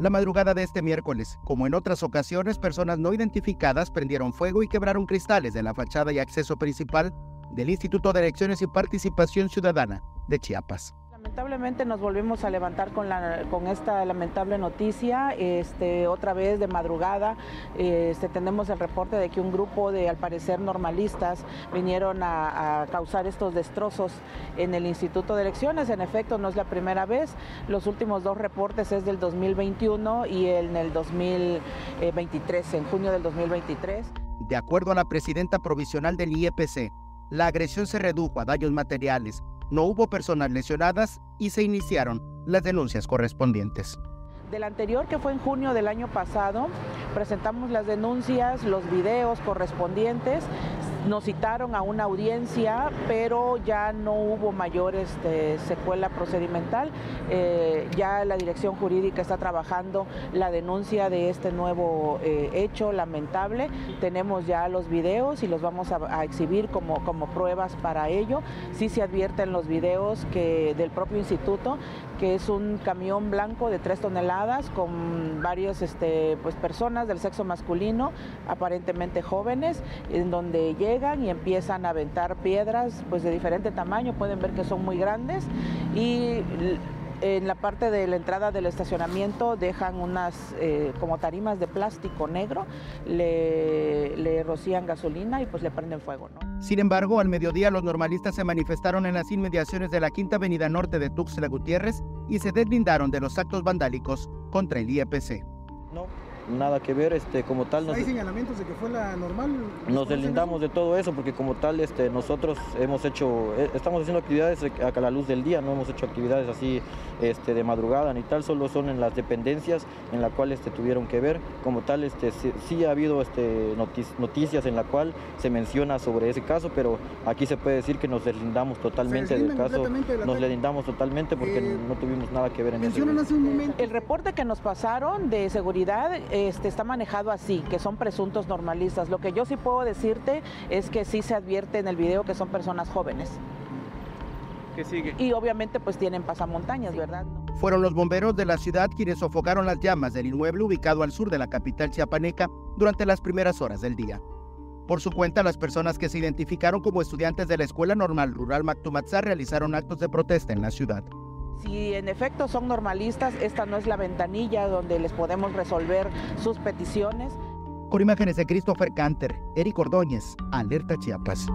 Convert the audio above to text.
La madrugada de este miércoles, como en otras ocasiones, personas no identificadas prendieron fuego y quebraron cristales de la fachada y acceso principal del Instituto de Elecciones y Participación Ciudadana de Chiapas. Lamentablemente nos volvimos a levantar con, esta lamentable noticia, este, otra vez de madrugada. Este, tenemos el reporte de que un grupo de, al parecer, normalistas vinieron a, a, causar estos destrozos en el Instituto de Elecciones. En efecto, no es la primera vez. Los últimos dos reportes es del 2021 y en el 2023, en junio del 2023. De acuerdo a la presidenta provisional del IEPC, la agresión se redujo a daños materiales, no hubo personas lesionadas y se iniciaron las denuncias correspondientes. Del anterior, que fue en junio del año pasado, presentamos las denuncias, los videos correspondientes, nos citaron a una audiencia, pero ya no hubo mayor este, secuela procedimental. Eh, ya la dirección jurídica está trabajando la denuncia de este nuevo eh, hecho lamentable. Tenemos ya los videos y los vamos a, exhibir como, como pruebas para ello. Sí se advierte en los videos que del propio instituto que es un camión blanco de tres toneladas con varias este, pues, personas del sexo masculino, aparentemente jóvenes, en donde llegan y empiezan a aventar piedras pues, de diferente tamaño, pueden ver que son muy grandes y en la parte de la entrada del estacionamiento dejan unas eh, como tarimas de plástico negro, le, le, rocían gasolina y pues le prenden fuego. ¿no? Sin embargo, al mediodía los normalistas se manifestaron en las inmediaciones de la Quinta Avenida Norte de Tuxtla Gutiérrez y se deslindaron de los actos vandálicos contra el IEPC. No, nada que ver, este, como tal. Nos, ¿Hay señalamientos de que fue la normal? Nos deslindamos de todo eso porque como tal este, nosotros hemos hecho, eh, estamos haciendo actividades a la luz del día, no hemos hecho actividades así este, de madrugada ni tal, solo son en las dependencias en las cuales este, tuvieron que ver. Como tal, este, sí, sí ha habido este, noticias en la cual se menciona sobre ese caso, pero aquí se puede decir que nos deslindamos totalmente del caso, de nos deslindamos totalmente porque eh, no tuvimos nada que ver en ese hace un momento. El reporte que nos pasaron de seguridad este, está manejado así, que son presuntos normalistas. Lo que yo sí puedo decirte es que sí se advierte en el video que son personas jóvenes. ¿Qué sigue? Y obviamente pues tienen pasamontañas, ¿verdad? Fueron los bomberos de la ciudad quienes sofocaron las llamas del inmueble ubicado al sur de la capital chiapaneca durante las primeras horas del día. Por su cuenta, las personas que se identificaron como estudiantes de la Escuela Normal Rural Mactumatzá realizaron actos de protesta en la ciudad. Si en efecto son normalistas, esta no es la ventanilla donde les podemos resolver sus peticiones. Con imágenes de Christopher Canter, Eric Ordóñez, Alerta Chiapas.